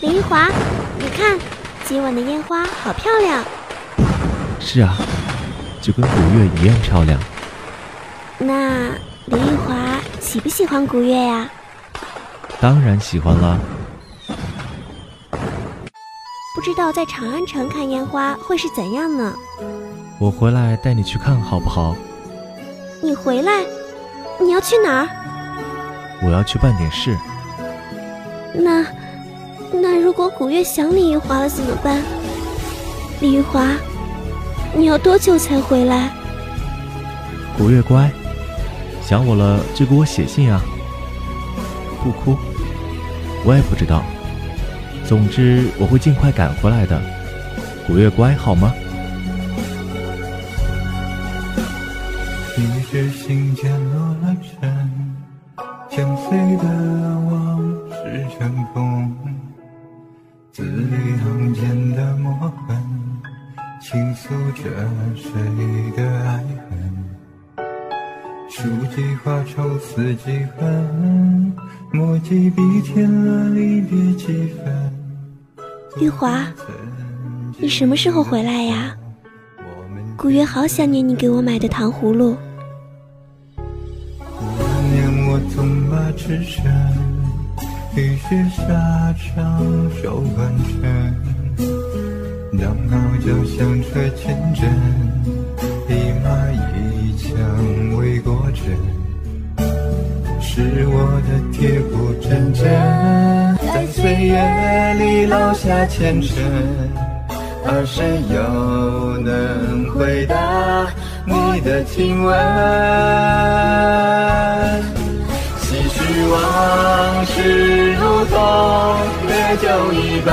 李玉华，你看，今晚的烟花好漂亮。是啊，就跟古月一样漂亮。那林玉华喜不喜欢古月呀？当然喜欢啦。不知道在长安城看烟花会是怎样呢？我回来带你去看好不好？你回来？你要去哪儿？我要去办点事。那，那如果古月想李玉华了怎么办？李玉华，你要多久才回来？古月乖，想我了就给我写信啊。不哭，我也不知道。总之我会尽快赶回来的。古月乖，好吗？一时心间落了尘，相随的墨痕，倾诉着谁的爱恨。书几画愁思几恨，墨几笔添了离别几分。玉华，你什么时候回来呀？古月好想念你给我买的糖葫芦。那年我纵马驰骋，雨雪沙场手挽尘，当号角响彻前阵，一马一枪为国阵，是我的铁骨铮铮，在岁月里烙下前尘，而谁又能回答你的亲吻？唏嘘往事如同烈酒一般，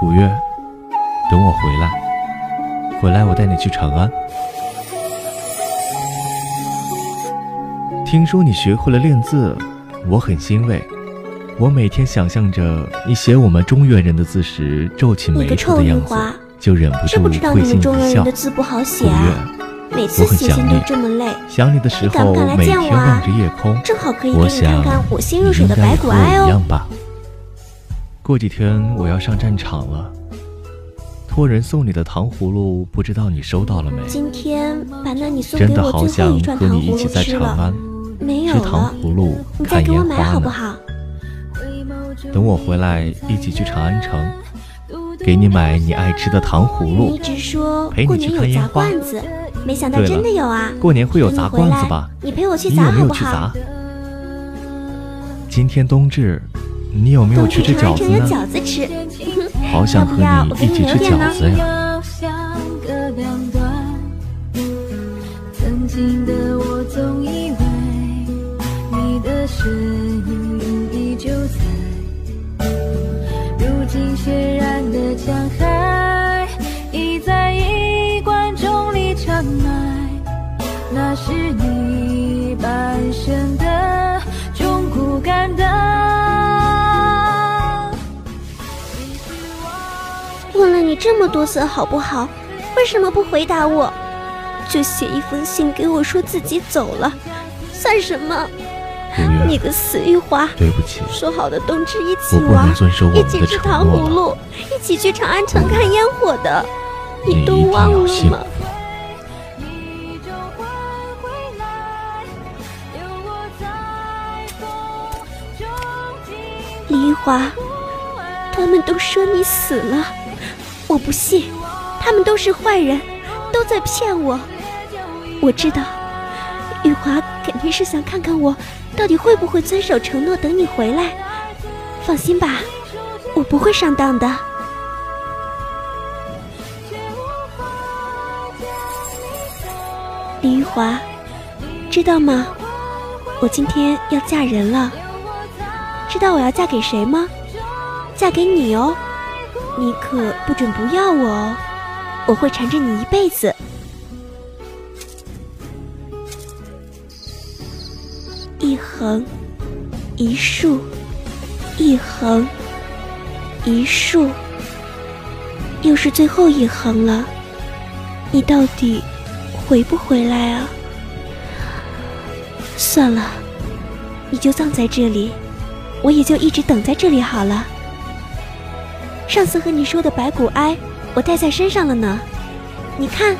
古月，等我回来，回来我带你去长安。听说你学会了练字，我很欣慰。我每天想象着你写我们中原人的字时皱起眉头的样子，就忍不住会心一笑。古月。每次写信都这么累，想你的时候每天望着夜空，正好可以给你看看我心如水的白骨哀哦。过几天我要上战场了，托人送你的糖葫芦，不知道你收到了没？今天把那你送给我最后一串糖葫芦吃了，没有了，你再给我买好不好？等我回来一起去长安城，给你买你爱吃的糖葫芦，你一直说陪你去看烟花。没想到真的有啊！过年会有砸罐子吧？你陪我去砸好不好？今天冬至，你有没有去吃饺子呢？饺子吃，好想和你一起吃饺子呀！这么多次好不好？为什么不回答我？就写一封信给我说自己走了，算什么？你个死玉华！对不起，说好的冬至一起玩，一起吃糖葫芦，一起去长安城看烟火的，你都忘了吗？李玉华，他们都说你死了，我不信，他们都是坏人，都在骗我。我知道，玉华肯定是想看看我到底会不会遵守承诺，等你回来。放心吧，我不会上当的。李玉华，知道吗？我今天要嫁人了。知道我要嫁给谁吗？嫁给你哦，你可不准不要我哦，我会缠着你一辈子。一横，一竖，一横，一竖，又是最后一横了。你到底回不回来啊？算了，你就葬在这里，我也就一直等在这里好了。上次和你说的白骨哀，我带在身上了呢，你看。